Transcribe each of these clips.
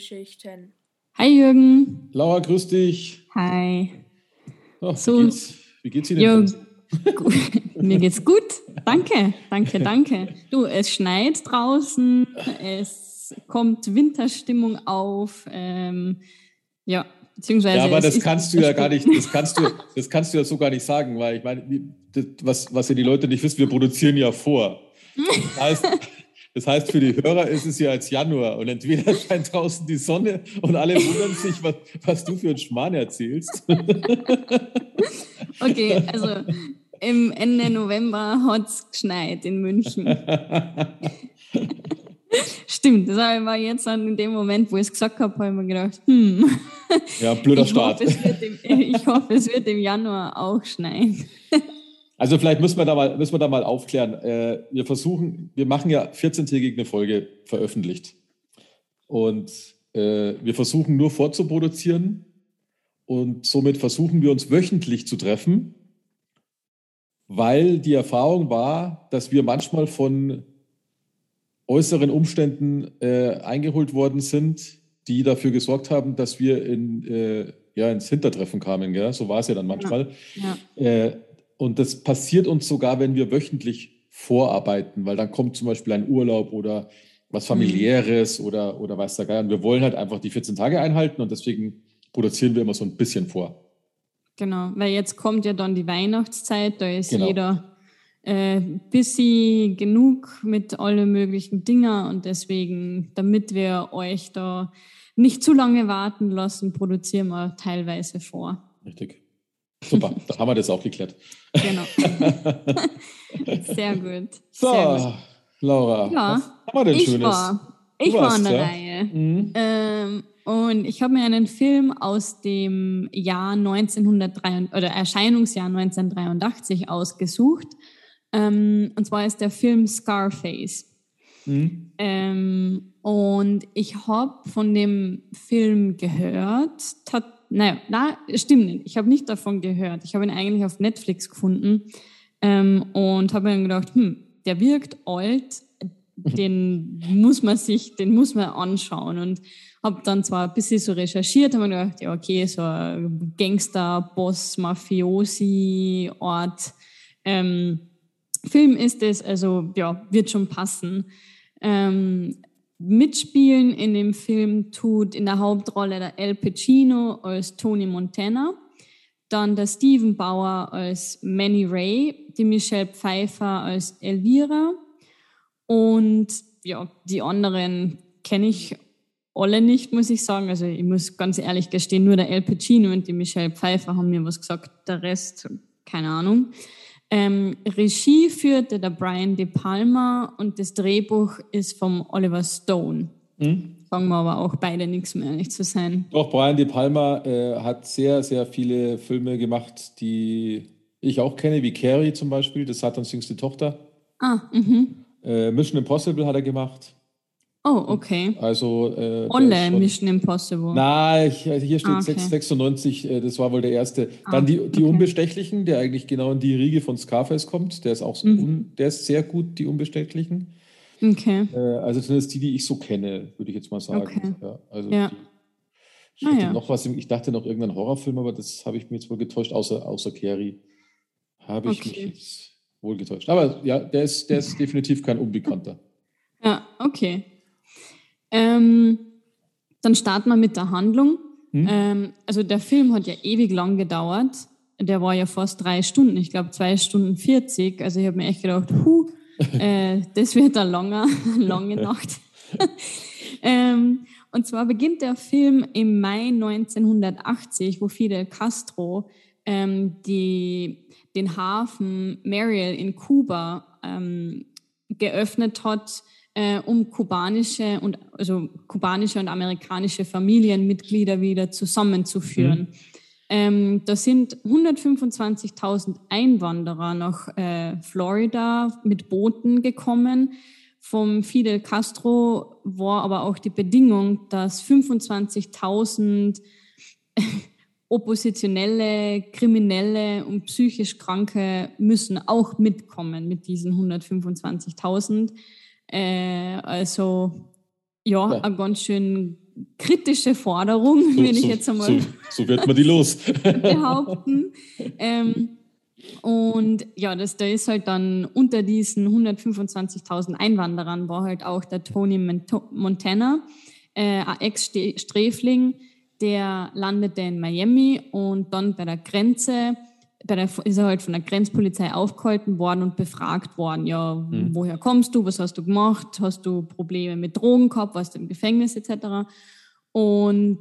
Filmgeschichten. Hi Jürgen. Laura, grüß dich. Hi. Oh, So. wie, geht's, wie geht's Ihnen? Jo, mir geht's gut. Danke, danke, danke. Du, es schneit draußen, es kommt Winterstimmung auf. Ähm, ja, beziehungsweise. Ja, aber das kannst du ja gar nicht, das kannst du, das kannst du ja so gar nicht sagen, weil ich meine, das, was, was ja die Leute nicht wissen, wir produzieren ja vor. Das heißt, das heißt, für die Hörer ist es ja jetzt Januar und entweder scheint draußen die Sonne und alle wundern sich, was, was du für einen Schmarrn erzählst. Okay, also im Ende November hat's geschneit in München. Stimmt, das war jetzt dann in dem Moment, wo ich es gesagt habe, habe ich mir gedacht, hm, Ja, blöder ich Start. hoffe, es im, ich hoffe, es wird im Januar auch schneien. Also vielleicht müssen wir da mal, müssen wir da mal aufklären. Äh, wir versuchen, wir machen ja 14-tägig eine Folge veröffentlicht. Und äh, wir versuchen nur vorzuproduzieren. Und somit versuchen wir uns wöchentlich zu treffen, weil die Erfahrung war, dass wir manchmal von äußeren Umständen äh, eingeholt worden sind, die dafür gesorgt haben, dass wir in, äh, ja, ins Hintertreffen kamen. Gell? So war es ja dann manchmal. Ja. Äh, und das passiert uns sogar, wenn wir wöchentlich vorarbeiten, weil dann kommt zum Beispiel ein Urlaub oder was familiäres oder, oder weiß der Geier. Und wir wollen halt einfach die 14 Tage einhalten und deswegen produzieren wir immer so ein bisschen vor. Genau, weil jetzt kommt ja dann die Weihnachtszeit, da ist Genau. jeder äh, busy genug mit allen möglichen Dingen und deswegen, damit wir euch da nicht zu lange warten lassen, produzieren wir teilweise vor. Richtig. Super, da haben wir das auch geklärt. Genau. Sehr gut. So, Sehr gut. Laura, Ja, was haben wir denn Ich Schönes? war, ich Du war warst, an der ja. Reihe. Mhm. Ähm, und ich habe mir einen Film aus dem Jahr 1983 oder Erscheinungsjahr 1983 ausgesucht. Ähm, und zwar ist der Film Scarface. Mhm. Ähm, und ich habe von dem Film gehört. Tat, naja, na, stimmt nicht. Ich habe nicht davon gehört. Ich habe ihn eigentlich auf Netflix gefunden ähm, und habe mir gedacht, hm, der wirkt alt, den muss man sich, den muss man anschauen. Und habe dann zwar ein bisschen so recherchiert, habe mir gedacht, ja, okay, so ein Gangster, Boss, Mafiosi, Ort. Ähm, Film ist es, also ja, wird schon passen. Ähm, mitspielen in dem Film tut in der Hauptrolle der Al Pacino als Tony Montana, dann der Steven Bauer als Manny Ray, die Michelle Pfeiffer als Elvira und ja, die anderen kenne ich alle nicht, muss ich sagen. Also ich muss ganz ehrlich gestehen, nur der Al Pacino und die Michelle Pfeiffer haben mir was gesagt, der Rest, keine Ahnung. Ähm, Regie führte der Brian De Palma und das Drehbuch ist vom Oliver Stone. Mhm. Sagen wir aber auch beide nichts mehr, ehrlich zu sein. Doch, Brian De Palma äh, hat sehr, sehr viele Filme gemacht, die ich auch kenne, wie Carrie zum Beispiel, das Satans jüngste Tochter. Ah, mhm. Äh, Mission Impossible hat er gemacht. Oh, okay. Also, äh, Olle schon- Mission Impossible. Na, ich, also hier steht Ah, okay. 6, 96, äh, das war wohl der erste. Ah, Dann die, die okay. Unbestechlichen, der eigentlich genau in die Riege von Scarface kommt. Der ist auch Mhm. un, der ist sehr gut, die Unbestechlichen. Okay. Äh, also zumindest die, die ich so kenne, würde ich jetzt mal sagen. Okay. Ja, also Ja. Die, ich, Ah, ja. noch was, ich dachte noch irgendein Horrorfilm, aber das habe ich mir jetzt wohl getäuscht, außer, außer Carrie. Habe ich Okay. mich jetzt wohl getäuscht. Aber ja, der ist, der ist definitiv kein Unbekannter. Ja, okay. Ähm, dann starten wir mit der Handlung. Hm? Ähm, also der Film hat ja ewig lang gedauert. Der war ja fast drei Stunden, ich glaube zwei Stunden 40. Also ich habe mir echt gedacht, huh, äh, das wird eine lange, lange Nacht. ähm, und zwar beginnt der Film im Mai 1980, wo Fidel Castro ähm, die, den Hafen Mariel in Kuba ähm, geöffnet hat, äh, um kubanische und also kubanische und amerikanische Familienmitglieder wieder zusammenzuführen. Ähm, da sind 125.000 Einwanderer nach äh, Florida mit Booten gekommen vom Fidel Castro war aber auch die Bedingung, dass 25.000 Oppositionelle, Kriminelle und psychisch Kranke müssen auch mitkommen mit diesen 125.000. Äh, also ja, ja, eine ganz schön kritische Forderung, so, wenn ich jetzt einmal so, so, wird man die los behaupten. ähm, und ja, das, da ist halt dann unter diesen 125.000 Einwanderern war halt auch der Tony Montana, äh, ein Ex-Sträfling, der landete in Miami und dann bei der Grenze, bei der, ist er halt von der Grenzpolizei aufgehalten worden und befragt worden. Ja, mhm. woher kommst du? Was hast du gemacht? Hast du Probleme mit Drogen gehabt? Warst du im Gefängnis etc.? Und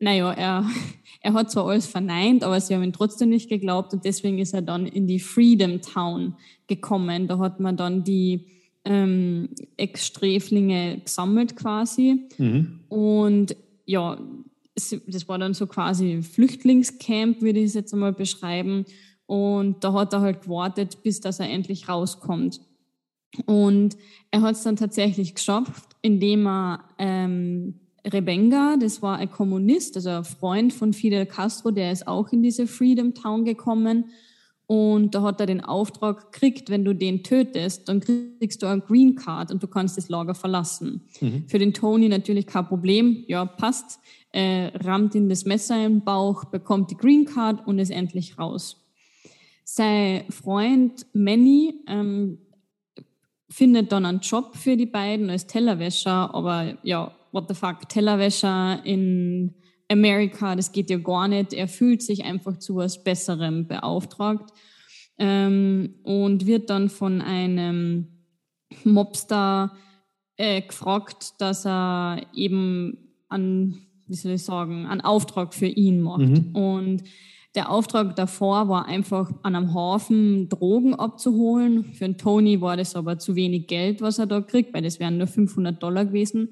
naja, er, er hat zwar alles verneint, aber sie haben ihn trotzdem nicht geglaubt und deswegen ist er dann in die Freedom Town gekommen. Da hat man dann die ähm, Ex-Sträflinge gesammelt quasi. Mhm. Und ja, das war dann so quasi Flüchtlingscamp, würde ich es jetzt einmal beschreiben. Und da hat er halt gewartet, bis dass er endlich rauskommt. Und er hat es dann tatsächlich geschafft, indem er ähm, Rebenga, das war ein Kommunist, also ein Freund von Fidel Castro, der ist auch in diese Freedom Town gekommen. Und da hat er den Auftrag gekriegt, wenn du den tötest, dann kriegst du ein Green Card und du kannst das Lager verlassen. Mhm. Für den Tony natürlich kein Problem. Ja, passt. Äh, rammt ihm das Messer im Bauch, bekommt die Green Card und ist endlich raus. Sein Freund Manny ähm, findet dann einen Job für die beiden als Tellerwäscher, aber ja, what the fuck, Tellerwäscher in Amerika, das geht ja gar nicht. Er fühlt sich einfach zu was Besserem beauftragt ähm, und wird dann von einem Mobster äh, gefragt, dass er eben an, wie soll ich sagen, einen Auftrag für ihn macht. Mhm. Und der Auftrag davor war einfach an einem Hafen Drogen abzuholen. Für einen Tony war das aber zu wenig Geld, was er da kriegt, weil das wären nur 500 Dollar gewesen.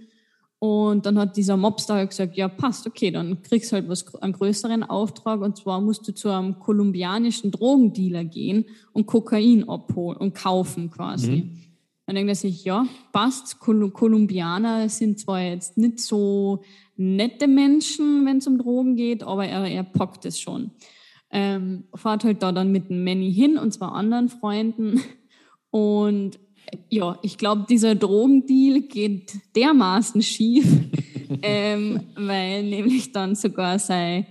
Und dann hat dieser Mobster halt gesagt, ja, passt, okay, dann kriegst du halt was, einen größeren Auftrag. Und zwar musst du zu einem kolumbianischen Drogendealer gehen und Kokain abholen und kaufen quasi. Mhm. Dann denkt er sich, ja, passt. Kol Kolumbianer sind zwar jetzt nicht so nette Menschen, wenn es um Drogen geht, aber er, er packt es schon. Ähm, fahrt halt da dann mit dem Manny hin und zwar anderen Freunden. Und ja, ich glaube, dieser Drogendeal geht dermaßen schief, ähm, weil nämlich dann sogar sein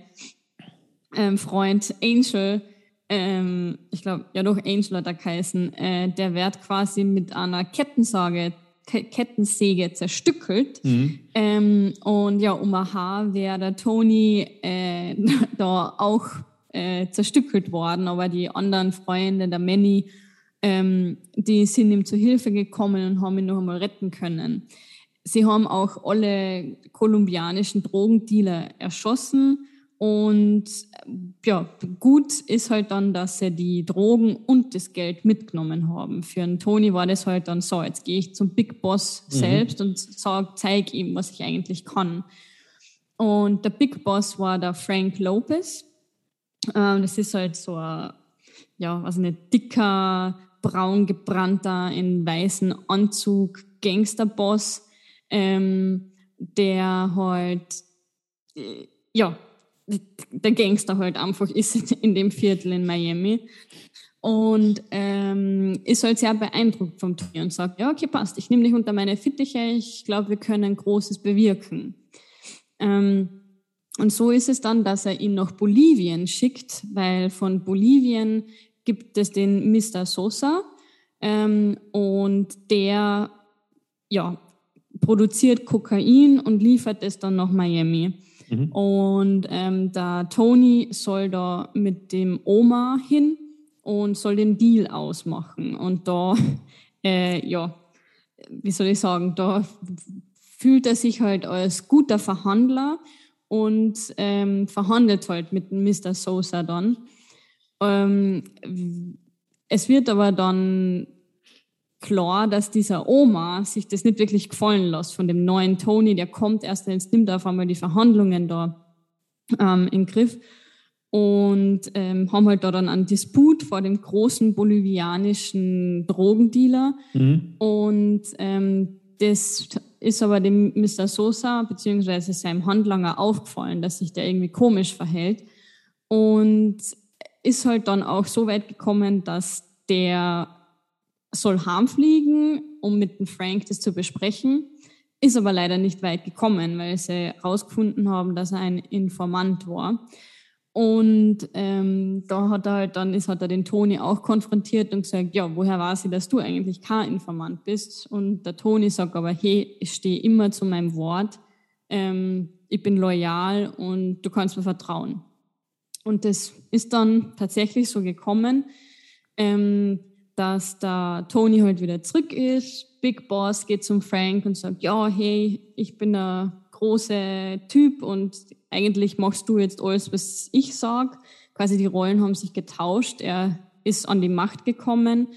ähm, Freund Angel, ähm, ich glaube, ja doch Angel hat er geheißen, äh, der wird quasi mit einer Kettensage Kettensäge zerstückelt. Mhm. Ähm, und ja, um ein Haar wäre der Tony äh, da auch äh, zerstückelt worden, aber die anderen Freunde, der Manny ähm, die sind ihm zu Hilfe gekommen und haben ihn noch einmal retten können. Sie haben auch alle kolumbianischen Drogendealer erschossen und ja, gut ist halt dann, dass sie die Drogen und das Geld mitgenommen haben. Für einen Tony war das halt dann so, jetzt gehe ich zum Big Boss mhm. selbst und sag, zeig ihm, was ich eigentlich kann. Und der Big Boss war der Frank Lopez. Ähm, das ist halt so ein, ja, also ein dicker, braun gebrannter, in weißen Anzug Gangsterboss, ähm, der halt, äh, ja, der Gangster halt einfach ist in dem Viertel in Miami. Und ähm, ist halt sehr beeindruckt vom Tony und sagt, ja, okay, passt, ich nehme dich unter meine Fittiche, ich glaube, wir können Großes bewirken. Ähm, und so ist es dann, dass er ihn nach Bolivien schickt, weil von Bolivien gibt es den Mr. Sosa ähm, und der ja, produziert Kokain und liefert es dann nach Miami. Mhm. Und ähm, der Tony soll da mit dem Oma hin und soll den Deal ausmachen. Und da, äh, ja, wie soll ich sagen, da fühlt er sich halt als guter Verhandler und ähm, verhandelt halt mit Mr. Sosa dann. Ähm, es wird aber dann klar, dass dieser Oma sich das nicht wirklich gefallen lässt von dem neuen Tony, der kommt erst, jetzt nimmt er auf einmal die Verhandlungen da ähm, in Griff. und ähm, haben halt da dann einen Disput vor dem großen bolivianischen Drogendealer. Mhm. Und ähm, das ist aber dem Mr. Sosa beziehungsweise seinem Handlanger aufgefallen, dass sich der irgendwie komisch verhält. Und ist halt dann auch so weit gekommen, dass der soll heimfliegen, um mit dem Frank das zu besprechen, ist aber leider nicht weit gekommen, weil sie herausgefunden haben, dass er ein Informant war. Und ähm, da hat er halt dann ist hat er den Toni auch konfrontiert und gesagt, ja, woher weiß ich, dass du eigentlich kein Informant bist? Und der Toni sagt aber, hey, ich stehe immer zu meinem Wort, ähm, ich bin loyal und du kannst mir vertrauen. Und das ist dann tatsächlich so gekommen, ähm, dass der Toni halt wieder zurück ist. Big Boss geht zum Frank und sagt, ja, hey, ich bin der große Typ und eigentlich machst du jetzt alles, was ich sag. Quasi die Rollen haben sich getauscht. Er ist an die Macht gekommen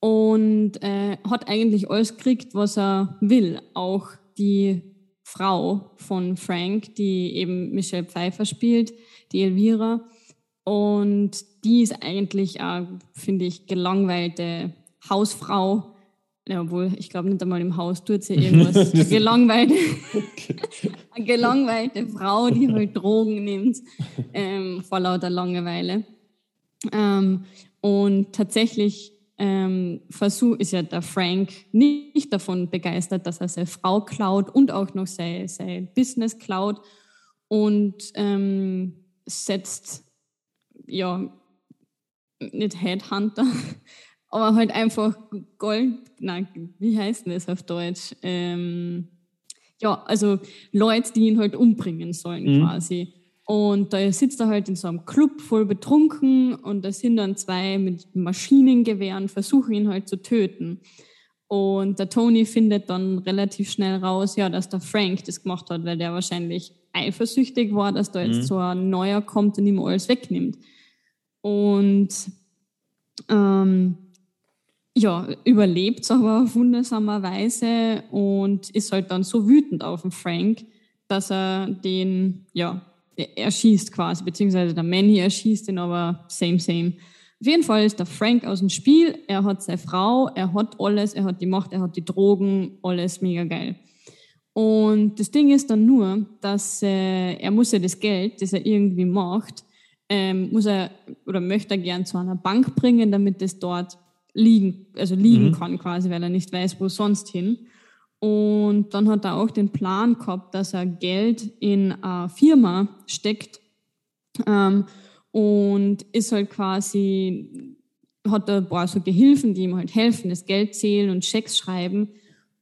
und äh, hat eigentlich alles gekriegt, was er will. Auch die Frau von Frank, die eben Michelle Pfeiffer spielt, die Elvira. Und die ist eigentlich, äh, finde ich, gelangweilte Hausfrau, ja, obwohl, ich glaube nicht einmal im Haus tut sie irgendwas. gelangweilte, gelangweilte Frau, die halt Drogen nimmt, ähm, vor lauter Langeweile. Ähm, und tatsächlich ähm, Versuch ist ja der Frank nicht davon begeistert, dass er seine Frau klaut und auch noch sein, sein Business klaut und ähm, setzt ja nicht Headhunter, aber halt einfach Gold, nein, wie heißt denn das auf Deutsch? Ähm, ja, also Leute, die ihn halt umbringen sollen mhm. quasi. Und da sitzt er halt in so einem Club voll betrunken und da sind dann zwei mit Maschinengewehren, versuchen ihn halt zu töten. Und der Tony findet dann relativ schnell raus, ja, dass der Frank das gemacht hat, weil der wahrscheinlich eifersüchtig war, dass da jetzt mhm. so ein Neuer kommt und ihm alles wegnimmt. Und ähm, ja, überlebt aber auf wundersame Weise und ist halt dann so wütend auf den Frank, dass er den, ja, erschießt quasi, beziehungsweise der Manny erschießt ihn, aber same, same. Auf jeden Fall ist der Frank aus dem Spiel, er hat seine Frau, er hat alles, er hat die Macht, er hat die Drogen, alles mega geil. Und das Ding ist dann nur, dass äh, er muss ja das Geld, das er irgendwie macht, ähm, muss er oder möchte er gern zu einer Bank bringen, damit es dort liegen, also liegen mhm. kann quasi, weil er nicht weiß, wo sonst hin. Und dann hat er auch den Plan gehabt, dass er Geld in eine Firma steckt ähm, und ist halt quasi, hat er ein paar so Gehilfen, die ihm halt helfen, das Geld zählen und Schecks schreiben.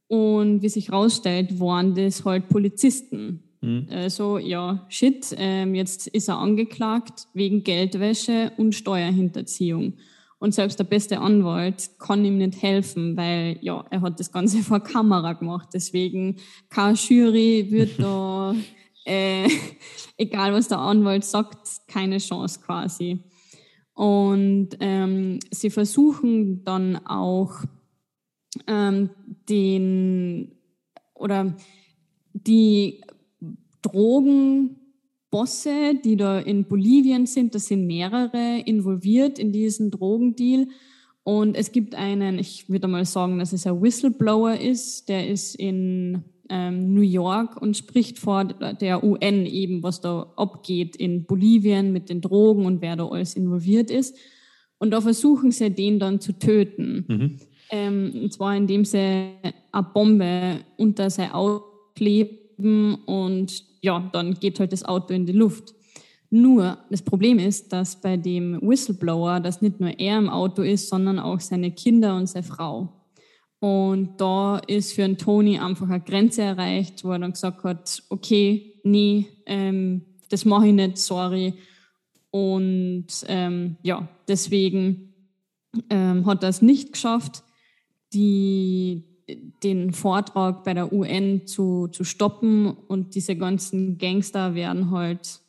Und wie sich herausstellt, waren das halt Polizisten. Mhm. Also ja, shit, ähm, jetzt ist er angeklagt wegen Geldwäsche und Steuerhinterziehung. Und selbst der beste Anwalt kann ihm nicht helfen, weil ja, er hat das Ganze vor Kamera gemacht. Deswegen keine Jury wird da, äh, egal was der Anwalt sagt, keine Chance quasi. Und ähm, sie versuchen dann auch ähm, den oder die Drogen Bosse, die da in Bolivien sind, das sind mehrere involviert in diesen Drogendeal. Und es gibt einen, ich würde mal sagen, dass es ein Whistleblower ist, der ist in ähm, New York und spricht vor der UN eben, was da abgeht in Bolivien mit den Drogen und wer da alles involviert ist. Und da versuchen sie, den dann zu töten. Mhm. Ähm, und zwar indem sie eine Bombe unter sein Auto kleben und ja, dann geht halt das Auto in die Luft. Nur das Problem ist, dass bei dem Whistleblower das nicht nur er im Auto ist, sondern auch seine Kinder und seine Frau. Und da ist für einen Tony einfach eine Grenze erreicht, wo er dann gesagt hat, okay, nee, ähm, das mache ich nicht, sorry. Und ähm, ja, deswegen ähm, hat er es nicht geschafft, die, den Vortrag bei der UN zu, zu stoppen und diese ganzen Gangster werden halt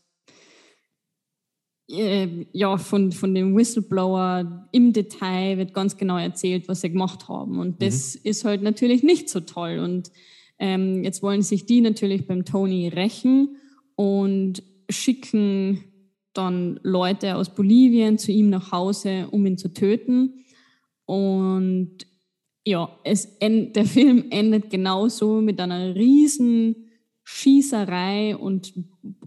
äh, ja, von, von dem Whistleblower im Detail wird ganz genau erzählt, was sie gemacht haben. Und das mhm. ist halt natürlich nicht so toll. Und ähm, jetzt wollen sich die natürlich beim Tony rächen und schicken dann Leute aus Bolivien zu ihm nach Hause, um ihn zu töten. Und ja, es, der Film endet genauso mit einer riesen Schießerei und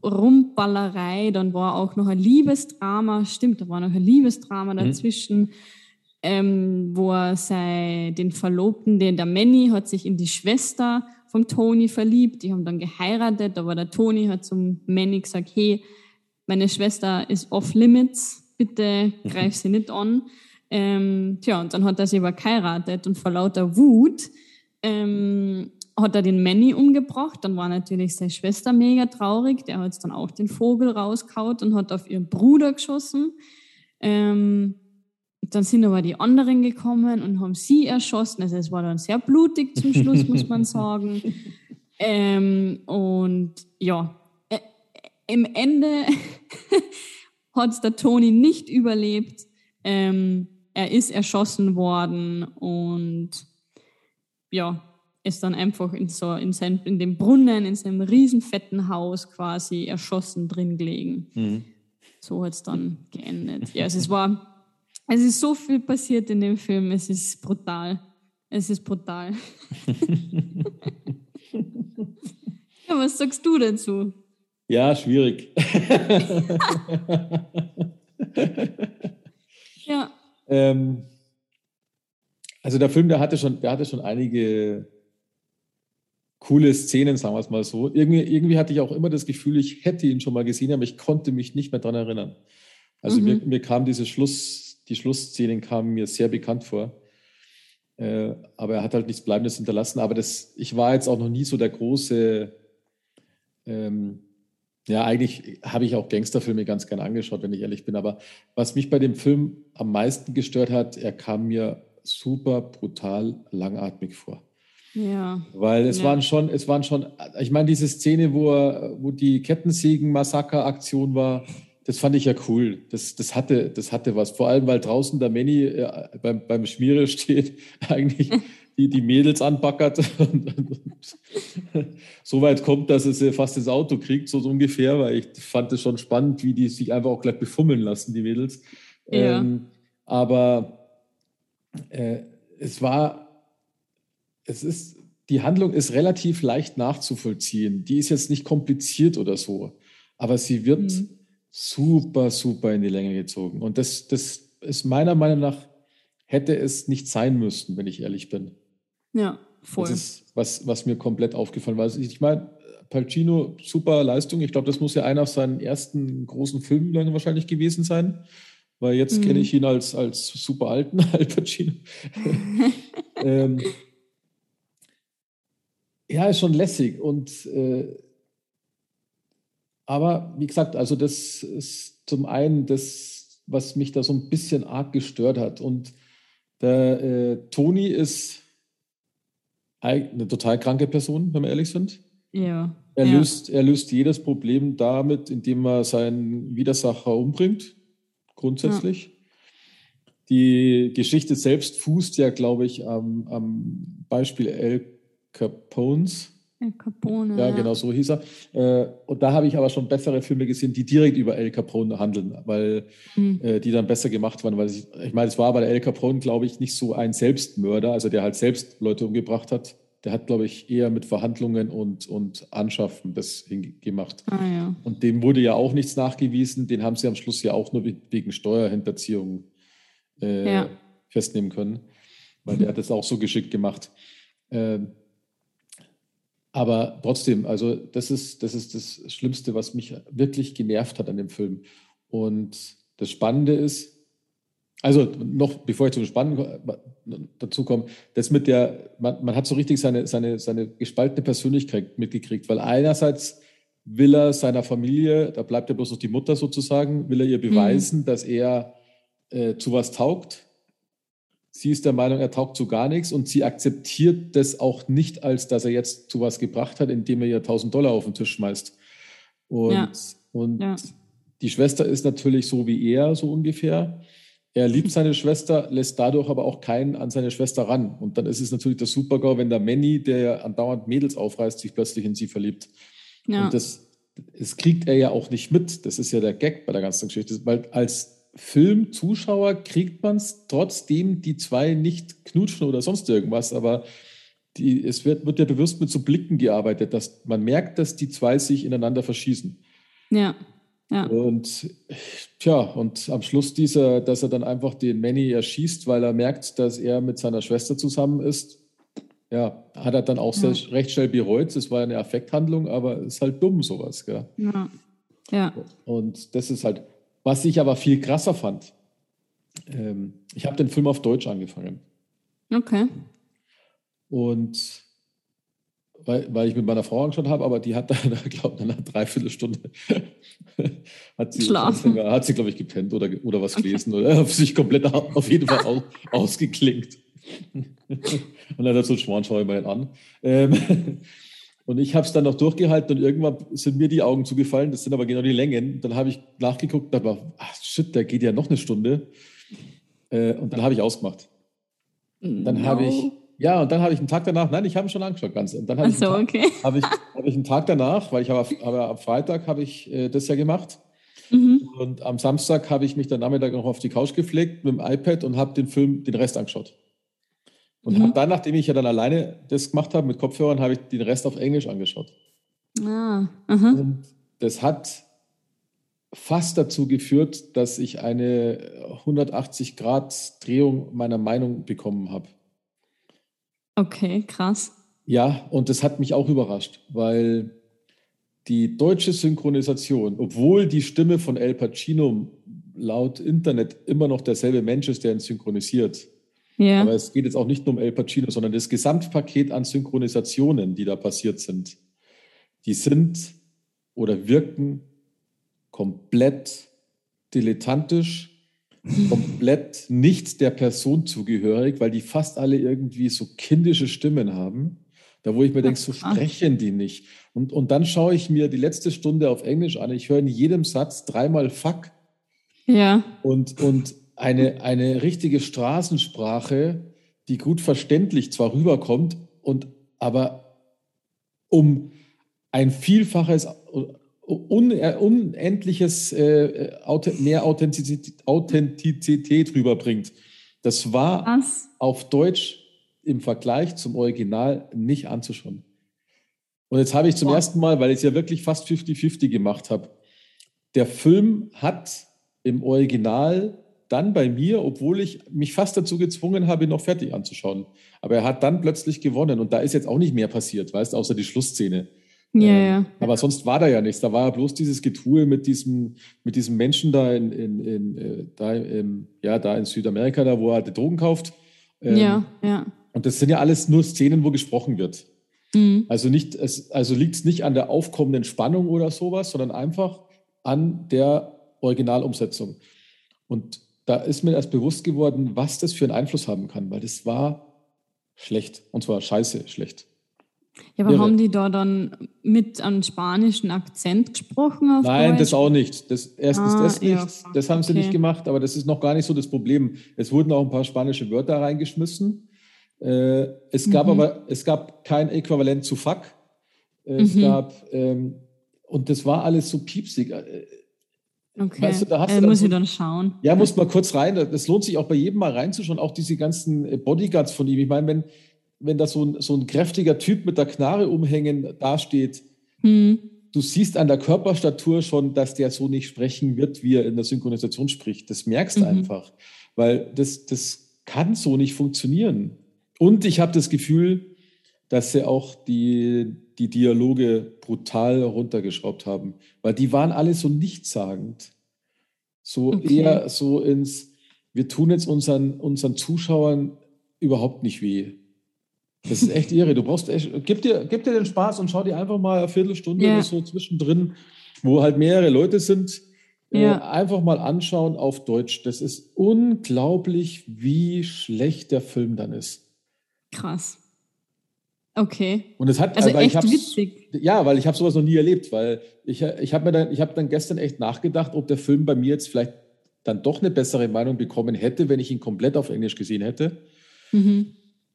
Rumballerei. Dann war auch noch ein Liebesdrama, stimmt, da war noch ein Liebesdrama mhm. dazwischen, mhm. ähm, wo er sei, den Verlobten, den der Manny hat sich in die Schwester vom Tony verliebt. Die haben dann geheiratet, aber der Tony hat zum Manny gesagt, hey, meine Schwester ist off limits, bitte greif sie nicht an. Ähm, tja, und dann hat er sie aber geheiratet und vor lauter Wut ähm, hat er den Manny umgebracht. Dann war natürlich seine Schwester mega traurig. Der hat dann auch den Vogel rauskaut und hat auf ihren Bruder geschossen. Ähm, dann sind aber die anderen gekommen und haben sie erschossen. Also es war dann sehr blutig zum Schluss, muss man sagen. Ähm, und ja, äh, im Ende hat der Toni nicht überlebt. Ähm, er ist erschossen worden und ja, ist dann einfach in, so, in, sein, in dem Brunnen, in seinem riesenfetten Haus quasi erschossen drin gelegen. Mhm. So hat es dann geendet. Ja, es war, es ist so viel passiert in dem Film, es ist brutal. Es ist brutal. ja, was sagst du dazu? Ja, schwierig. Ähm, also der Film, der hatte schon, der hatte schon einige coole Szenen, sagen wir es mal so. Irgendwie, irgendwie hatte ich auch immer das Gefühl, ich hätte ihn schon mal gesehen, aber ich konnte mich nicht mehr daran erinnern. Also mhm. mir, mir, kam diese Schluss, die Schlussszenen kamen mir sehr bekannt vor. Äh, aber er hat halt nichts Bleibendes hinterlassen. Aber das, ich war jetzt auch noch nie so der große, ähm, ja, eigentlich habe ich auch Gangsterfilme ganz gern angeschaut, wenn ich ehrlich bin. Aber was mich bei dem Film am meisten gestört hat, er kam mir super brutal langatmig vor. Ja. Weil es ja. waren schon, es waren schon, ich meine, diese Szene, wo, wo die Kettensägen-Massaker-Aktion war, das fand ich ja cool. Das, das, hatte, das hatte was. Vor allem, weil draußen der Manny äh, beim, beim Schmiere steht, eigentlich die, die Mädels anbackert und, so weit kommt, dass es fast ins Auto kriegt, so, so ungefähr, weil ich fand es schon spannend, wie die sich einfach auch gleich befummeln lassen, die Mädels. Ja. Ähm, aber äh, es war es ist, die Handlung ist relativ leicht nachzuvollziehen. Die ist jetzt nicht kompliziert oder so, aber sie wird mhm. super, super in die Länge gezogen. Und das, das ist meiner Meinung nach, hätte es nicht sein müssen, wenn ich ehrlich bin. Ja, voll. Das ist was, was mir komplett aufgefallen war. Also ich meine, Palcino, super Leistung. Ich glaube, das muss ja einer aus seinen ersten großen Filmen dann wahrscheinlich gewesen sein, weil jetzt mhm. kenne ich ihn als, als super alten Al Pacino. ähm, ja, ist schon lässig. Und äh, aber wie gesagt, also das ist zum einen das, was mich da so ein bisschen arg gestört hat. Und der äh, Toni ist eine total kranke Person, wenn wir ehrlich sind. Ja. Er, ja. Löst, er löst jedes Problem damit, indem er seinen Widersacher umbringt, grundsätzlich. Ja. Die Geschichte selbst fußt ja, glaube ich, am, am Beispiel El Capones. El Capone. Ja, genau, so hieß er. Äh, und da habe ich aber schon bessere Filme gesehen, die direkt über El Capone handeln, weil mhm. die dann besser gemacht waren. Weil ich, ich meine, es war bei der El Capone, glaube ich, nicht so ein Selbstmörder, also der halt selbst Leute umgebracht hat. Der hat, glaube ich, eher mit Verhandlungen und, und Anschaffen das gemacht. Ah, ja. Und dem wurde ja auch nichts nachgewiesen. Den haben sie am Schluss ja auch nur wegen Steuerhinterziehung äh, ja. festnehmen können, weil der hat das auch so geschickt gemacht. Äh, aber trotzdem, also das ist, das ist das Schlimmste, was mich wirklich genervt hat an dem Film. Und das Spannende ist, also noch bevor ich zum Spannenden dazu komme, das mit der, man, man hat so richtig seine, seine, seine gespaltene Persönlichkeit mitgekriegt, weil einerseits will er seiner Familie, da bleibt ja bloß noch die Mutter sozusagen, will er ihr beweisen, mhm. dass er äh, zu was taugt, Sie ist der Meinung, er taugt zu gar nichts und sie akzeptiert das auch nicht, als dass er jetzt zu was gebracht hat, indem er ihr 1000 Dollar auf den Tisch schmeißt. Und, ja. und ja. die Schwester ist natürlich so wie er, so ungefähr. Er liebt seine Schwester, lässt dadurch aber auch keinen an seine Schwester ran. Und dann ist es natürlich der Super-GAU, wenn der Manny, der andauernd Mädels aufreißt, sich plötzlich in sie verliebt. Ja. Und das, das kriegt er ja auch nicht mit. Das ist ja der Gag bei der ganzen Geschichte. Weil als Filmzuschauer kriegt man es trotzdem die zwei nicht knutschen oder sonst irgendwas, aber die, es wird, wird ja bewusst mit so Blicken gearbeitet, dass man merkt, dass die zwei sich ineinander verschießen. Ja. Ja. Und tja, und am Schluss dieser, dass er dann einfach den Manny erschießt, weil er merkt, dass er mit seiner Schwester zusammen ist, ja, hat er dann auch ja. sehr, recht schnell bereut. Es war eine Affekthandlung, aber es ist halt dumm, sowas. Gell? Ja. ja. Und das ist halt, was ich aber viel krasser fand. Ähm, ich habe den Film auf Deutsch angefangen. Okay. Und weil, weil ich mit meiner Frau angeschaut habe, aber die hat dann, glaube ich, nach einer Dreiviertelstunde hat sie, Schlafen. hat sie, glaube ich, gepennt oder, oder was gelesen okay. oder sich komplett auf jeden Fall aus, ausgeklinkt. und dann hat er so, Schwan, schau ich mal an. Ähm, und ich habe es dann noch durchgehalten und irgendwann sind mir die Augen zugefallen, das sind aber genau die Längen. Dann habe ich nachgeguckt, da war, ach shit, der geht ja noch eine Stunde. Äh, und dann habe ich ausgemacht. Dann no. habe ich ja, und dann habe ich einen Tag danach, nein, ich habe schon angeschaut ganz. Und dann habe so, ich, okay. hab ich, hab ich einen Tag danach, weil ich habe hab, am Freitag habe ich äh, das ja gemacht. Mhm. Und am Samstag habe ich mich dann Nachmittag noch auf die Couch gepflegt mit dem iPad und habe den Film, den Rest angeschaut. Und mhm. habe dann, nachdem ich ja dann alleine das gemacht habe mit Kopfhörern, habe ich den Rest auf Englisch angeschaut. Ah, aha. Und das hat fast dazu geführt, dass ich eine 180 Grad Drehung meiner Meinung bekommen habe. Okay, krass. Ja, und das hat mich auch überrascht, weil die deutsche Synchronisation, obwohl die Stimme von El Pacino laut Internet immer noch derselbe Mensch ist, der ihn synchronisiert. Ja. Aber es geht jetzt auch nicht nur um El Pacino, sondern das Gesamtpaket an Synchronisationen, die da passiert sind, die sind oder wirken komplett dilettantisch komplett nicht der Person zugehörig, weil die fast alle irgendwie so kindische Stimmen haben. Da wo ich mir denke, so sprechen die nicht. Und, und dann schaue ich mir die letzte Stunde auf Englisch an. Ich höre in jedem Satz dreimal Fuck. Ja. Und, und eine, eine richtige Straßensprache, die gut verständlich zwar rüberkommt, und aber um ein Vielfaches un, unendliches äh, mehr Authentizität, Authentizität rüberbringt. Das war Was? auf Deutsch im Vergleich zum Original nicht anzuschauen. Und jetzt habe ich zum wow. ersten Mal, weil ich es ja wirklich fast 50-50 gemacht habe, der Film hat im Original dann bei mir, obwohl ich mich fast dazu gezwungen habe, noch fertig anzuschauen. Aber er hat dann plötzlich gewonnen und da ist jetzt auch nicht mehr passiert, weißt außer die Schlussszene. Ja, ähm, ja. Aber sonst war da ja nichts. Da war ja bloß dieses Getue mit diesem, mit diesem Menschen da in, in, in äh, da, im, ja, da in Südamerika, da wo er die Drogen kauft. Ähm, ja, ja. Und das sind ja alles nur Szenen, wo gesprochen wird. Mhm. Also, nicht, es, also liegt es nicht an der aufkommenden Spannung oder sowas, sondern einfach an der Originalumsetzung. Und da ist mir erst bewusst geworden, was das für einen Einfluss haben kann, weil das war schlecht. Und zwar scheiße schlecht. Ja, aber ja, haben die da dann mit einem spanischen Akzent gesprochen? Nein, Deutsch? das auch nicht. Das, erstens ah, das nicht. Ja, das haben sie okay. nicht gemacht, aber das ist noch gar nicht so das Problem. Es wurden auch ein paar spanische Wörter reingeschmissen. Äh, es gab mhm. aber es gab kein Äquivalent zu Fuck. Äh, es mhm. gab, ähm, und das war alles so piepsig. Okay, weißt du, da hast äh, du muss so, ich dann schauen. Ja, muss mal kurz rein. Das lohnt sich auch bei jedem mal reinzuschauen, auch diese ganzen äh, Bodyguards von ihm. Ich meine, wenn wenn da so ein, so ein kräftiger Typ mit der Knarre umhängen dasteht, mhm. du siehst an der Körperstatur schon, dass der so nicht sprechen wird, wie er in der Synchronisation spricht. Das merkst mhm. einfach, weil das, das kann so nicht funktionieren. Und ich habe das Gefühl, dass sie auch die, die Dialoge brutal runtergeschraubt haben, weil die waren alle so nichtssagend. So okay. eher so ins, wir tun jetzt unseren, unseren Zuschauern überhaupt nicht weh. Das ist echt irre. Du brauchst echt, gib dir, gib dir den Spaß und schau dir einfach mal eine Viertelstunde ja. oder so zwischendrin, wo halt mehrere Leute sind, ja. äh, einfach mal anschauen auf Deutsch. Das ist unglaublich, wie schlecht der Film dann ist. Krass. Okay. Und es hat also echt witzig. Ja, weil ich habe sowas noch nie erlebt, weil ich, ich habe mir dann, ich habe dann gestern echt nachgedacht, ob der Film bei mir jetzt vielleicht dann doch eine bessere Meinung bekommen hätte, wenn ich ihn komplett auf Englisch gesehen hätte. Mhm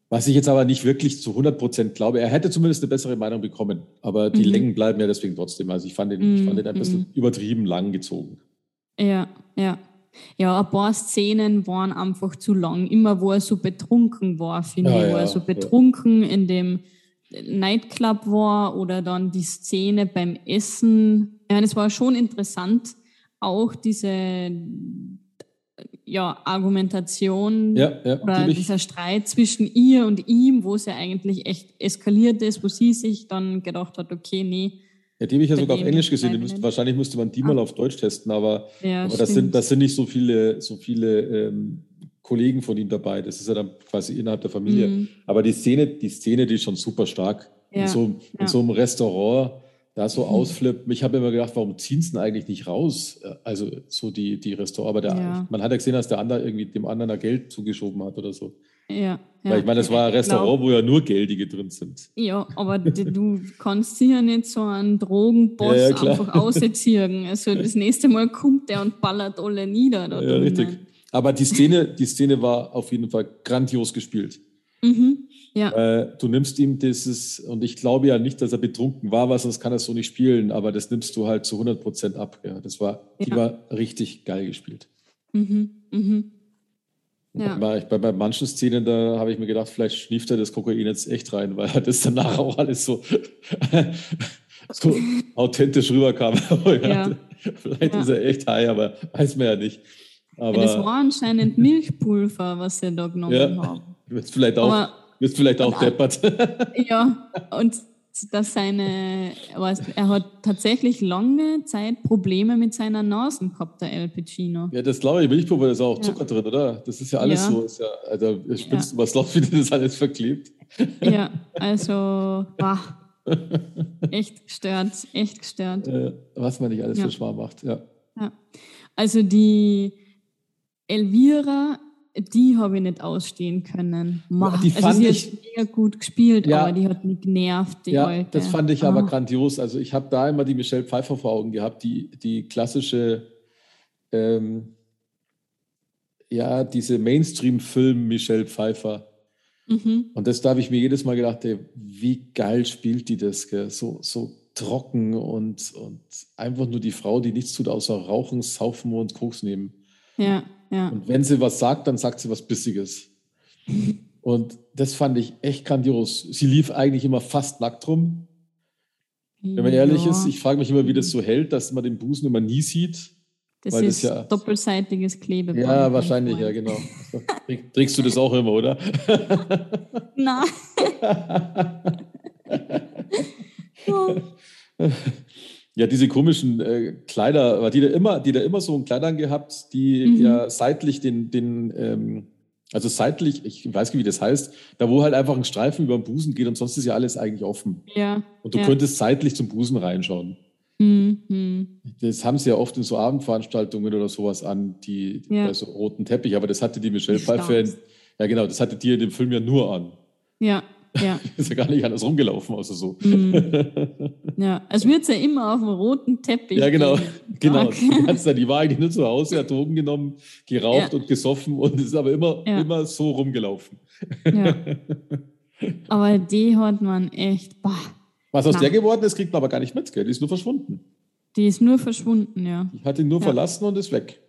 Was ich jetzt aber nicht wirklich zu 100 Prozent glaube. Er hätte zumindest eine bessere Meinung bekommen. Aber die Mhm. Längen bleiben ja deswegen trotzdem. Also ich fand den, ich fand den ein Mhm, bisschen übertrieben lang gezogen. Ja, ja. Ja, ein paar Szenen waren einfach zu lang. Immer wo er so betrunken war, finde Ja, ich, wo ja, er so ja. betrunken in dem Nightclub war oder dann die Szene beim Essen. Ja, das war schon interessant. Auch diese ja, Argumentation Ja, ja, oder ich. dieser Streit zwischen ihr und ihm, wo es ja eigentlich echt eskaliert ist, wo sie sich dann gedacht hat, okay, nee, Ja, die habe ich ja sogar auf Englisch gesehen. Müsst, wahrscheinlich müsste man die Ah. mal auf Deutsch testen, aber, aber das, sind, das sind nicht so viele, so viele ähm, Kollegen von ihm dabei. Das ist ja dann quasi innerhalb der Familie. Mhm. Aber die Szene, die Szene, die ist schon super stark. Ja, In, so, in ja. so einem Restaurant, da so Mhm. ausflippen. Ich habe immer gedacht, warum ziehen sie denn eigentlich nicht raus? Also so die, die Restaurant. Aber der, Ja. man hat ja gesehen, dass der andere irgendwie dem anderen da Geld zugeschoben hat oder so. Ja, Weil ich meine, das war ein Restaurant, glaub- wo ja nur Geldige drin sind. Ja, aber du kannst sicher nicht so einen Drogenboss einfach ausziehen. Also das nächste Mal kommt der und ballert alle nieder. Da Ja, drinnen. richtig. Aber die Szene, die Szene war auf jeden Fall grandios gespielt. Mhm. Ja, Äh, du nimmst ihm dieses, und ich glaube ja nicht, dass er betrunken war, weil sonst kann er so nicht spielen, aber das nimmst du halt zu 100 Prozent ab. Ja, das war, die Ja. war richtig geil gespielt. mhm. Mhm. Ja. Bei, bei, bei manchen Szenen, da habe ich mir gedacht, vielleicht schnieft er das Kokain jetzt echt rein, weil das danach auch alles so, so authentisch rüberkam. Ja. Vielleicht ist er echt high, aber weiß man ja nicht. Aber Ja, das war anscheinend Milchpulver, was sie da genommen Ja. haben. wird vielleicht auch, Aber wird vielleicht auch deppert. ja, und dass seine, er hat tatsächlich lange Zeit Probleme mit seiner Nase gehabt, der El Pacino. Ja, das glaube ich. Milchpulver ist auch Ja. Zucker drin, oder? Das ist ja alles Ja. so. Ist ja, Alter, spinnst du was los, wie das alles verklebt? Ja, also, bah, echt gestört, echt gestört. Äh, was man nicht alles Ja. für Schmarrn macht. Ja. Ja. Also die Elvira, die habe ich nicht ausstehen können. Ma, die also fand sie ich- mega gut gespielt, Ja. aber die hat mich genervt, ja, alte. das fand ich aber Ah. grandios. Also ich habe da immer die Michelle Pfeiffer vor Augen gehabt, die, die klassische, ähm, ja, diese Mainstream-Film Michelle Pfeiffer. Mhm. Und das da habe ich mir jedes Mal gedacht, ey, wie geil spielt die das, gell? So, so trocken und, und einfach nur die Frau, die nichts tut, außer rauchen, saufen und Koks nehmen. Ja, ja. Und wenn sie was sagt, dann sagt sie was Bissiges. Und das fand ich echt grandios. Sie lief eigentlich immer fast nackt rum. Wenn man ehrlich Ja, ist, ich frage mich immer, wie das so hält, dass man den Busen immer nie sieht. das ist das ja- doppelseitiges Klebeband. Ja, wahrscheinlich, ja, genau. Trägst du das auch immer, oder? Nein. Ja. Diese komischen äh, Kleider, die da immer, die da immer so ein Kleid angehabt, die Mhm. ja seitlich den, den ähm, also seitlich, ich weiß nicht, wie das heißt, da wo halt einfach ein Streifen über den Busen geht und sonst ist ja alles eigentlich offen. ja. Und du ja. könntest seitlich zum Busen reinschauen. Mhm. Das haben sie ja oft in so Abendveranstaltungen oder sowas an, die Ja. bei so roten Teppich, aber das hatte die Michelle Pfeiffer, ja genau, das hatte die in dem Film ja nur an. Ja, ja. Ist ja gar nicht anders rumgelaufen, außer so. Mhm. Ja, es wird ja immer auf dem roten Teppich. Ja, genau. Genau. Ganze, die war eigentlich nur zu Hause, hat Drogen genommen, geraucht Ja. und gesoffen und ist aber immer, Ja. immer so rumgelaufen. Ja. Aber die hat man echt, bah, Was aus Na. der geworden ist, kriegt man aber gar nicht mit, gell? Die ist nur verschwunden. die ist nur verschwunden, ja. Die hat ihn nur Ja. verlassen und ist weg.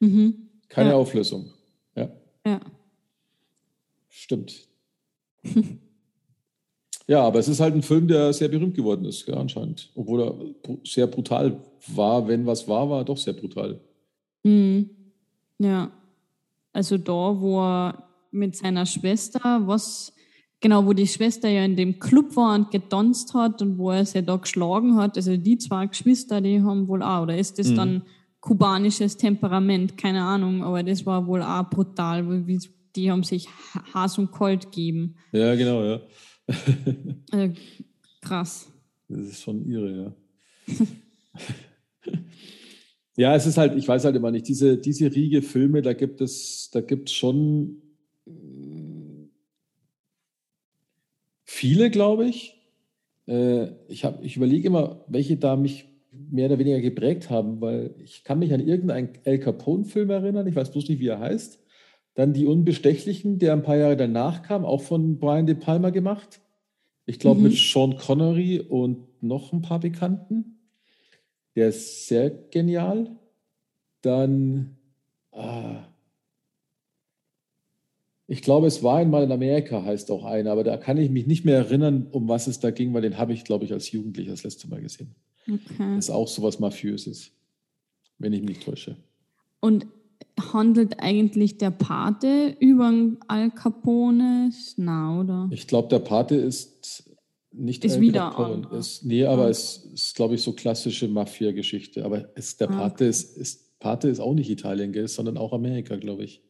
Mhm. Keine. Auflösung. Ja, Ja. stimmt. Ja, aber es ist halt ein Film, der sehr berühmt geworden ist, ja, anscheinend. Obwohl er sehr brutal war. Wenn was war, war er doch sehr brutal. Mhm. Ja. Also da, wo er mit seiner Schwester, was, genau, wo die Schwester ja in dem Club war und getanzt hat und wo er sie da geschlagen hat, also die zwei Geschwister, die haben wohl auch, oder ist das Mhm. dann kubanisches Temperament, keine Ahnung, aber das war wohl auch brutal, die haben sich Ha- Hass und Colt gegeben. Ja, genau, ja. Also, krass. Das ist schon irre, ja. ja, es ist halt, ich weiß halt immer nicht, diese, diese Riege Filme, da gibt es, da gibt es schon viele, glaube ich. Äh, ich, hab, ich überlege immer, welche da mich mehr oder weniger geprägt haben, weil ich kann mich an irgendeinen El Capone-Film erinnern, ich weiß bloß nicht, wie er heißt, Dann die Unbestechlichen, der ein paar Jahre danach kam, auch von Brian De Palma gemacht. Ich glaube Mhm. mit Sean Connery und noch ein paar Bekannten. Der ist sehr genial. Dann, ah, ich glaube, es war einmal in Amerika, heißt auch einer, aber da kann ich mich nicht mehr erinnern, um was es da ging, weil den habe ich, glaube ich, als Jugendlicher das letzte Mal gesehen. Okay. Das ist auch sowas Mafiöses, wenn ich mich nicht täusche. Und handelt eigentlich der Pate über Al Capone? Na, oder? Ich glaube, der Pate ist nicht Ist Al wieder Capone. Ist, nee, aber Ah. es ist, glaube ich, so klassische Mafia-Geschichte. Aber es, der Ah, Pate, okay. ist, ist, Pate ist auch nicht Italien, gell, sondern auch Amerika, glaube ich.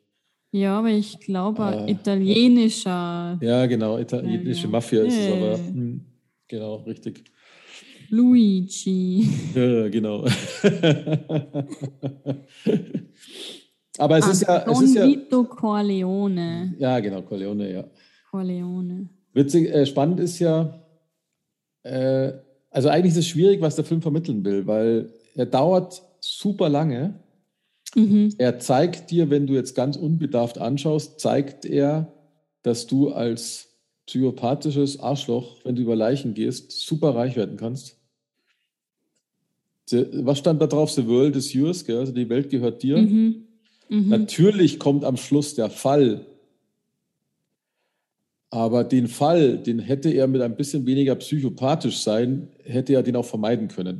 Ja, aber ich glaube, Ah. italienischer Ja, genau, italienische ja. Mafia ist es aber. Ja. Hm, genau, richtig. Luigi. Ja, genau. aber es ist ja, es Don ist ja, Vito Corleone. ja, genau, Corleone, ja. Corleone. Witzig, äh, spannend ist ja, äh, also eigentlich ist es schwierig, was der Film vermitteln will, weil er dauert super lange. Mhm. Er zeigt dir, wenn du jetzt ganz unbedarft anschaust, zeigt er, dass du als psychopathisches Arschloch, wenn du über Leichen gehst, super reich werden kannst. Was stand da drauf? The world is yours, gell? also die Welt gehört dir. Mhm. Mhm. Natürlich kommt am Schluss der Fall. Aber den Fall, den hätte er mit ein bisschen weniger psychopathisch sein, hätte er den auch vermeiden können.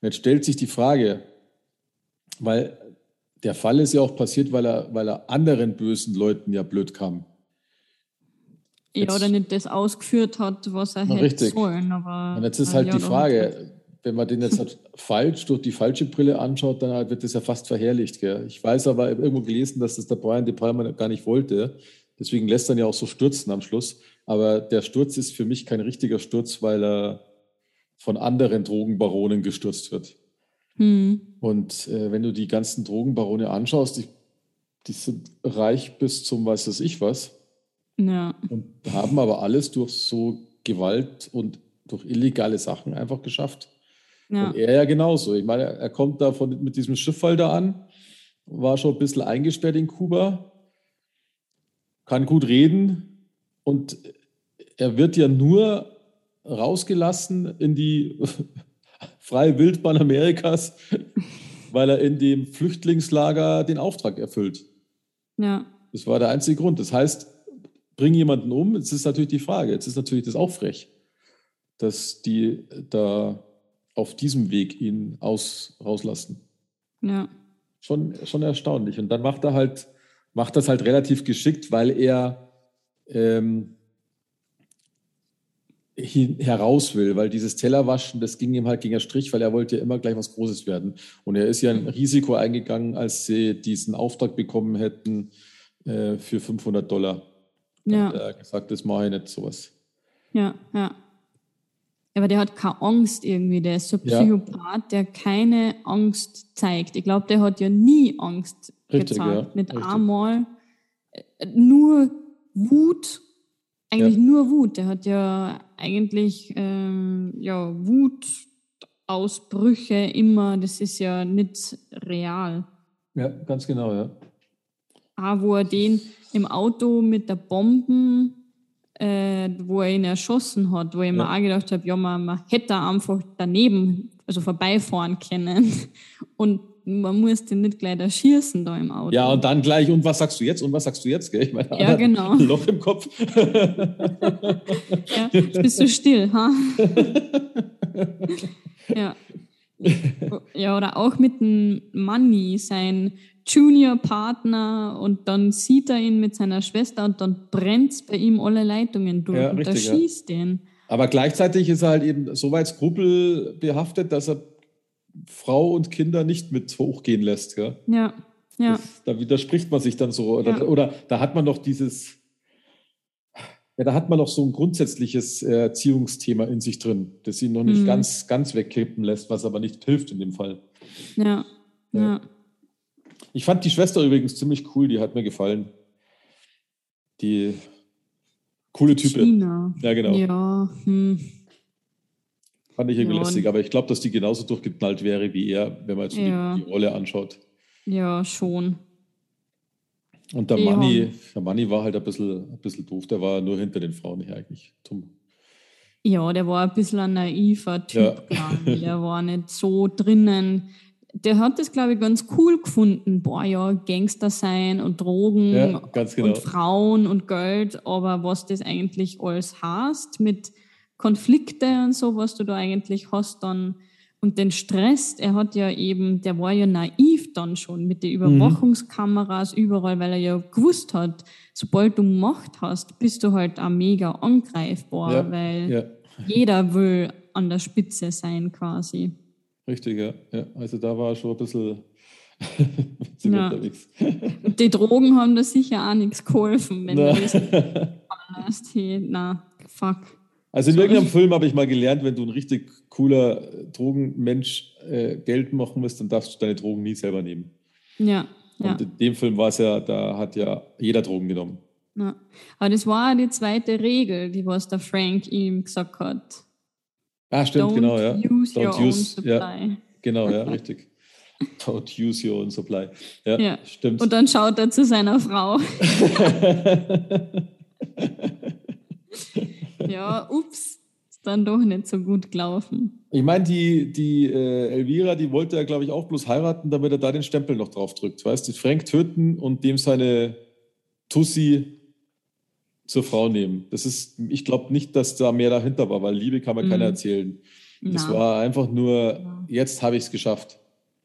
Und jetzt stellt sich die Frage, weil der Fall ist ja auch passiert, weil er, weil er anderen bösen Leuten ja blöd kam. Ja, jetzt- oder nicht das ausgeführt hat, was er hätte sollen. Aber, Und jetzt ist halt ja, die Frage, wenn man den jetzt halt falsch durch die falsche Brille anschaut, dann halt wird das ja fast verherrlicht. Gell? Ich weiß aber, ich irgendwo gelesen, dass das der Brian De Palma gar nicht wollte. Deswegen lässt er ihn ja auch so stürzen am Schluss. Aber der Sturz ist für mich kein richtiger Sturz, weil er von anderen Drogenbaronen gestürzt wird. Hm. Und äh, wenn du die ganzen Drogenbarone anschaust, die, die sind reich bis zum weiß das ich was Ja. und haben aber alles durch so Gewalt und durch illegale Sachen einfach geschafft. Ja. Und er ja genauso. Ich meine, er kommt da von, mit diesem Schifffall da an, war schon ein bisschen eingesperrt in Kuba, kann gut reden und er wird ja nur rausgelassen in die freie Wildbahn Amerikas, weil er in dem Flüchtlingslager den Auftrag erfüllt. ja. Das war der einzige Grund. Das heißt, bring jemanden um. Jetzt ist natürlich die Frage, jetzt ist natürlich das auch frech, dass die da auf diesem Weg ihn aus, rauslassen. Ja. Schon, schon erstaunlich. Und dann macht er halt, macht das halt relativ geschickt, weil er ähm, hin, heraus will, weil dieses Tellerwaschen, das ging ihm halt gegen den Strich, weil er wollte ja immer gleich was Großes werden. Und er ist ja ein Risiko eingegangen, als sie diesen Auftrag bekommen hätten äh, für 500 Dollar. Ja. hat er gesagt, das mache ich nicht, sowas. Ja, ja. Aber der hat keine Angst irgendwie. Der ist so ein Ja. Psychopath, der keine Angst zeigt. Ich glaube, der hat ja nie Angst Richtig, gezeigt. ja, Nicht richtig. einmal. Äh, Nur Wut. Eigentlich Ja. nur Wut. Der hat ja eigentlich ähm, ja, Wutausbrüche immer. Das ist ja nicht real. Ja, ganz genau, ja. Auch wo er den im Auto mit der Bomben, äh, wo er ihn erschossen hat, wo ich mir Ja. auch gedacht habe, ja, man, man hätte einfach daneben, also vorbeifahren können. Und man muss den nicht gleich erschießen da im Auto. Ja, und dann gleich, und was sagst du jetzt? Und was sagst du jetzt? Gell? Ich meine, Ja, genau. Ein Loch im Kopf. Ja, jetzt bist du still, ha? ja. Ja, oder auch mit dem Manni, sein Junior-Partner, und dann sieht er ihn mit seiner Schwester und dann brennt bei ihm alle Leitungen durch Ja, und richtig, ja. erschießt den. Aber gleichzeitig ist er halt eben so weit skrupelbehaftet, dass er Frau und Kinder nicht mit hochgehen lässt. Gell? Ja, ja, Das, da widerspricht man sich dann so. Oder, Ja. oder da hat man noch dieses, ja, da hat man noch so ein grundsätzliches äh, Erziehungsthema in sich drin, das ihn noch nicht Mhm. ganz, ganz wegkippen lässt, was aber nicht hilft in dem Fall. ja, Ja. ja. Ich fand die Schwester übrigens ziemlich cool, die hat mir gefallen. Die coole Type. China. Ja, genau. Ja, hm. Fand ich irgendwie Ja, lustig, und- aber ich glaube, dass die genauso durchgeknallt wäre wie er, wenn man jetzt Ja. die, die Rolle anschaut. ja, schon. Und der Die Manni, der Manni war halt ein bisschen, ein bisschen doof. Der war nur hinter den Frauen her eigentlich. Dumm. Ja, der war ein bisschen ein naiver Typ, Ja. Der war nicht so drinnen. Der hat das, glaube ich, ganz cool gefunden. Boah, ja, Gangster sein und Drogen Ja, genau. und Frauen und Geld. Aber was das eigentlich alles heißt mit Konflikte und so, was du da eigentlich hast dann und den Stress, er hat ja eben, der war ja naiv dann schon mit den Mhm. Überwachungskameras überall, weil er ja gewusst hat, sobald du Macht hast, bist du halt auch mega angreifbar, Ja, weil ja, jeder will an der Spitze sein quasi. Richtig, ja. ja. Also da war schon ein bisschen Ja. die Drogen haben da sicher auch nichts geholfen, wenn du das hast. Hey, na, fuck. Also in irgendeinem Film habe ich mal gelernt, wenn du ein richtig cooler Drogenmensch äh, Geld machen willst, dann darfst du deine Drogen nie selber nehmen. Ja, ja. Und in dem Film war es ja, da hat ja jeder Drogen genommen. Ja. Aber das war die zweite Regel, die was der Frank ihm gesagt hat. Ah, stimmt, Don't genau, ja. use your own supply. ja, genau, ja, richtig. Don't use your own supply. Ja, Ja. stimmt. Und dann schaut er zu seiner Frau. ja, ups, ist dann doch nicht so gut gelaufen. ich meine, die, die äh, Elvira, die wollte ja, glaube ich, auch bloß heiraten, damit er da den Stempel noch drauf drückt. Weißt du, Frank töten und dem seine Tussi zur Frau nehmen. Das ist, ich glaube nicht, dass da mehr dahinter war, weil Liebe kann man keiner Mhm. erzählen. Das Na. war einfach nur, Ja. jetzt habe ich es geschafft.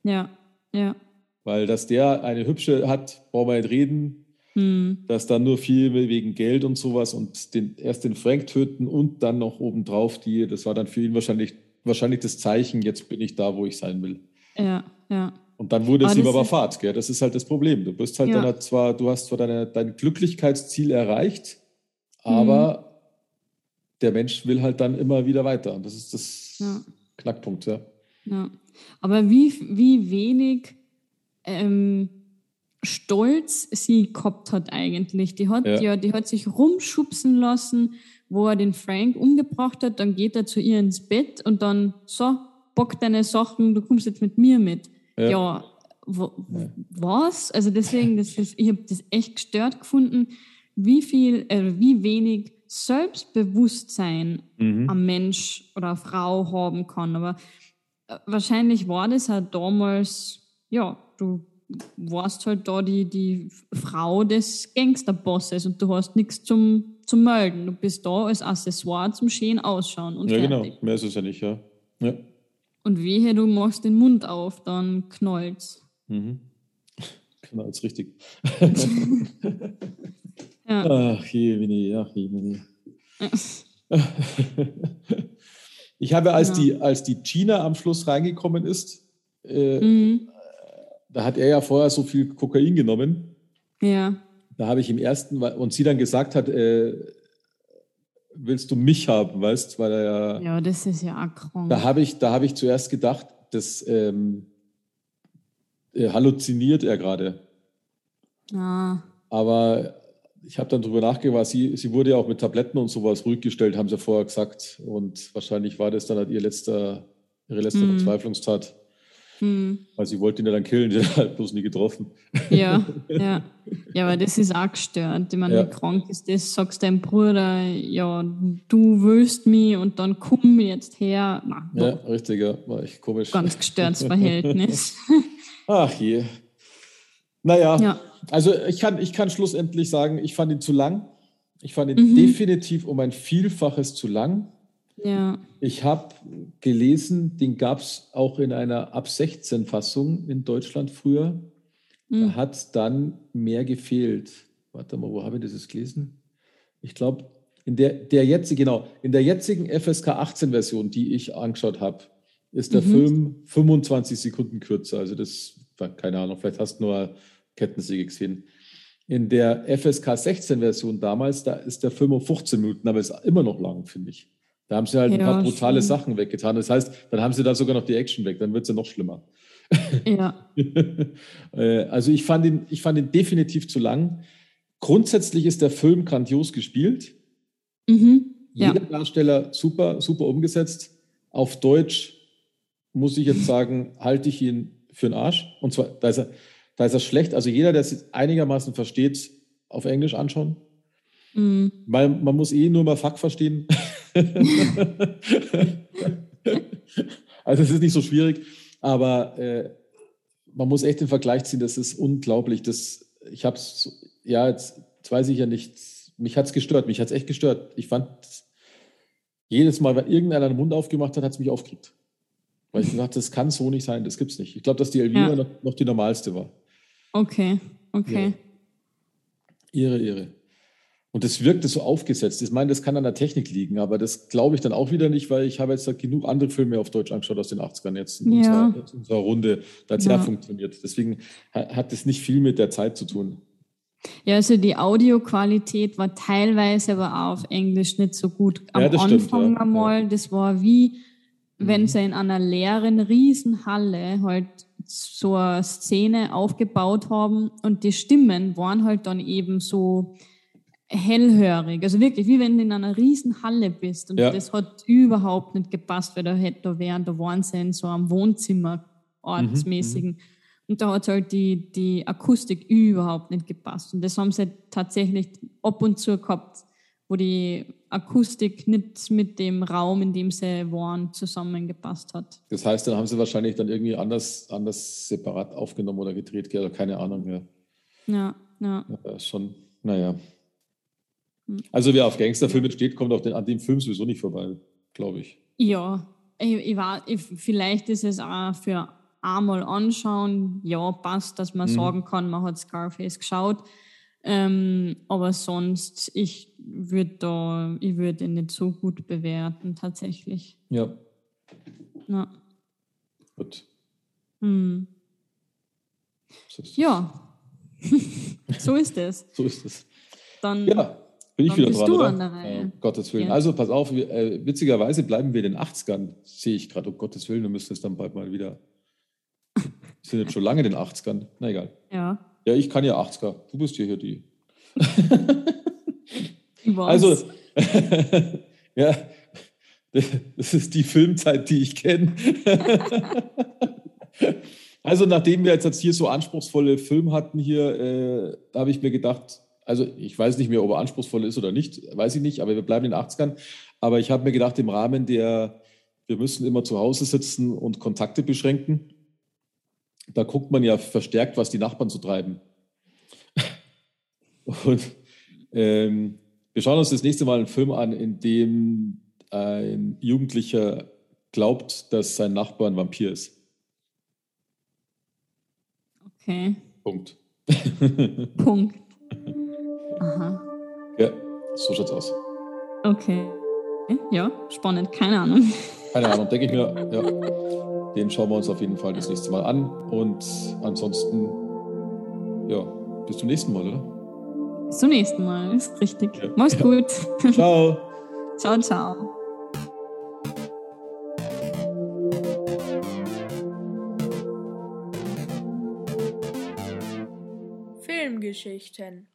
Ja, ja. Weil dass der eine hübsche hat, brauchen wir nicht reden. Hm. dass dann nur viel wegen Geld und sowas und den, erst den Frank töten und dann noch obendrauf die, das war dann für ihn wahrscheinlich, wahrscheinlich das Zeichen, jetzt bin ich da, wo ich sein will. Ja, ja. Und dann wurde es ihm aber Fahrt, gell? das ist halt das Problem. Du bist halt Ja. dann zwar, du hast zwar deine, dein Glücklichkeitsziel erreicht, aber Mhm. der Mensch will halt dann immer wieder weiter. Und das ist das Ja. Knackpunkt, ja. Ja. Aber wie, wie wenig ähm, Stolz sie gehabt hat eigentlich. Die hat Ja. ja. die hat sich rumschubsen lassen, wo er den Frank umgebracht hat. Dann geht er zu ihr ins Bett und dann so, bock deine Sachen, du kommst jetzt mit mir mit. Ja. Ja, was? Also deswegen, das ist, ich habe das echt gestört gefunden, wie viel, äh, wie wenig Selbstbewusstsein Mhm. ein Mensch oder eine Frau haben kann. Aber äh, wahrscheinlich war das halt damals, ja, du warst halt da die, die Frau des Gangsterbosses und du hast nichts zum, zum melden. Du bist da als Accessoire zum schön ausschauen und Ja, fertig. genau. Mehr ist es ja nicht, ja. ja. Und wehe, du machst den Mund auf, dann knallt's. Mhm. Genau, ist richtig. Ja. Ach je, Winnie, ach je, Winnie. Ich habe, als, Ja. die, als die Gina am Schluss reingekommen ist, äh, Mhm. da hat er ja vorher so viel Kokain genommen. Ja. Da habe ich im ersten, und sie dann gesagt hat, äh, willst du mich haben, weißt, weil er ja, ja, das ist ja krank. da habe ich, da habe ich zuerst gedacht, das ähm, äh, halluziniert er gerade. Ah, Aber ich habe dann drüber nachgedacht, sie, sie wurde ja auch mit Tabletten und sowas ruhig gestellt, haben sie vorher gesagt. Und wahrscheinlich war das dann halt ihr letzter, ihre letzte Mhm. Verzweiflungstat. hm. Weil sie wollte ihn ja dann killen, die hat halt bloß nie getroffen. Ja, ja. Ja, aber das ist auch gestört. Ich meine, Ja. wie krank ist das? Sagst deinem Bruder, ja, du willst mich und dann komm jetzt her. Na, Ja, richtig, ja. War echt komisch. ganz gestörtes Verhältnis. Ach je. Naja, ja. also ich kann, ich kann schlussendlich sagen, ich fand ihn zu lang. Ich fand ihn Mhm. definitiv um ein Vielfaches zu lang. Ja. Ich habe gelesen, den gab es auch in einer ab 16 Fassung in Deutschland früher. Da Mhm. hat dann mehr gefehlt. Warte mal, wo habe ich das gelesen? Ich glaube, in der, der jetzt, genau, in der jetzigen FSK 18 Version, die ich angeschaut habe, ist der Mhm. Film 25 Sekunden kürzer. Also das, keine Ahnung, vielleicht hast du nur Kettensäge gesehen. In der FSK 16 Version damals, da ist der Film um 15 Minuten, aber ist immer noch lang, finde ich. Da haben sie halt ein Ja, paar brutale schon. Sachen weggetan. Das heißt, dann haben sie da sogar noch die Action weg, dann wird es ja noch schlimmer. Ja. Äh, also ich fand, ihn, ich fand ihn definitiv zu lang. Grundsätzlich ist der Film grandios gespielt. Mhm. Ja. Jeder Darsteller super, super umgesetzt. Auf Deutsch muss ich jetzt sagen, halte ich ihn für einen Arsch. Und zwar, da ist er, Da ist das schlecht. Also jeder, der es einigermaßen versteht, auf Englisch anschauen. Mhm. Weil man muss eh nur mal Fuck verstehen. also es ist nicht so schwierig, aber äh, man muss echt den Vergleich ziehen, das ist unglaublich. Das, ich habe es, ja, jetzt, jetzt, weiß ich ja nicht, mich hat es gestört, mich hat es echt gestört. Ich fand, jedes Mal, wenn irgendeiner den Mund aufgemacht hat, hat es mich aufgeregt. Weil ich dachte, das kann so nicht sein, das gibt's nicht. Ich glaube, dass die Elvira ja. noch, noch, die normalste war. Okay, okay. Ja. Irre, irre. Und das wirkte so aufgesetzt. Ich meine, das kann an der Technik liegen, aber das glaube ich dann auch wieder nicht, weil ich habe jetzt genug andere Filme auf Deutsch angeschaut aus den 80ern jetzt in, ja. unserer, in unserer, Runde. Da hat es ja. ja funktioniert. Deswegen hat es nicht viel mit der Zeit zu tun. Ja, also die Audioqualität war teilweise aber auch auf Englisch nicht so gut. Am ja, Anfang stimmt, ja. einmal, das war wie, wenn mhm. sie in einer leeren Riesenhalle halt so eine Szene aufgebaut haben und die Stimmen waren halt dann eben so hellhörig. Also wirklich, wie wenn du in einer riesen Halle bist. Und ja. das hat überhaupt nicht gepasst, weil da hätte da wären, da waren sie in so einem Wohnzimmer ortsmäßigen. Mhm, mhm, und da hat halt die, die Akustik überhaupt nicht gepasst. Und das haben sie tatsächlich ab und zu gehabt, wo die Akustik nicht mit dem Raum, in dem sie waren, zusammengepasst hat. Das heißt, dann haben sie wahrscheinlich dann irgendwie anders, anders separat aufgenommen oder gedreht, oder keine Ahnung mehr. Ja, ja. ja schon, naja. Also wer auf Gangsterfilme steht, kommt auf den, an dem Film sowieso nicht vorbei, glaube ich. Ja, ich, ich war, ich, vielleicht ist es auch für einmal anschauen, ja, passt, dass man mhm. sagen kann, man hat Scarface geschaut. Ähm, aber sonst, ich würde da, ich würde ihn nicht so gut bewerten, tatsächlich. Ja. Ja. Gut. Hm. Ja. so ist es. So ist es. Dann ja. Bin ich wieder dran, du oder? An der Reihe. Oh, Gottes Willen. Ja. Also pass auf, äh, witzigerweise bleiben wir in den 80ern, sehe ich gerade, um Gottes Willen, du müsstest dann bald mal wieder. Wir sind jetzt schon lange in den 80ern. Na egal. Ja. Ja, ich kann ja 80er. Du bist hier, hier die. Also, ja, das ist die Filmzeit, die ich kenne. also, nachdem wir jetzt hier so anspruchsvolle Filme hatten hier, äh, da habe ich mir gedacht, also ich weiß nicht mehr, ob er anspruchsvoll ist oder nicht, weiß ich nicht, aber wir bleiben in den 80ern. Aber ich habe mir gedacht, im Rahmen der, wir müssen immer zu Hause sitzen und Kontakte beschränken, da guckt man ja verstärkt, was die Nachbarn so treiben. Und ähm, wir schauen uns das nächste Mal einen Film an, in dem ein Jugendlicher glaubt, dass sein Nachbar ein Vampir ist. Okay. Punkt. Punkt. Aha. Ja, so schaut's aus. Okay. Ja, spannend. Keine Ahnung. Keine Ahnung, denke ich mir. Ja, den schauen wir uns auf jeden Fall das nächste Mal an. Und ansonsten, ja, bis zum nächsten Mal, oder? Bis zum nächsten Mal, ist richtig. Ja. Mach's ja. gut. Ciao. ciao, ciao. Filmgeschichten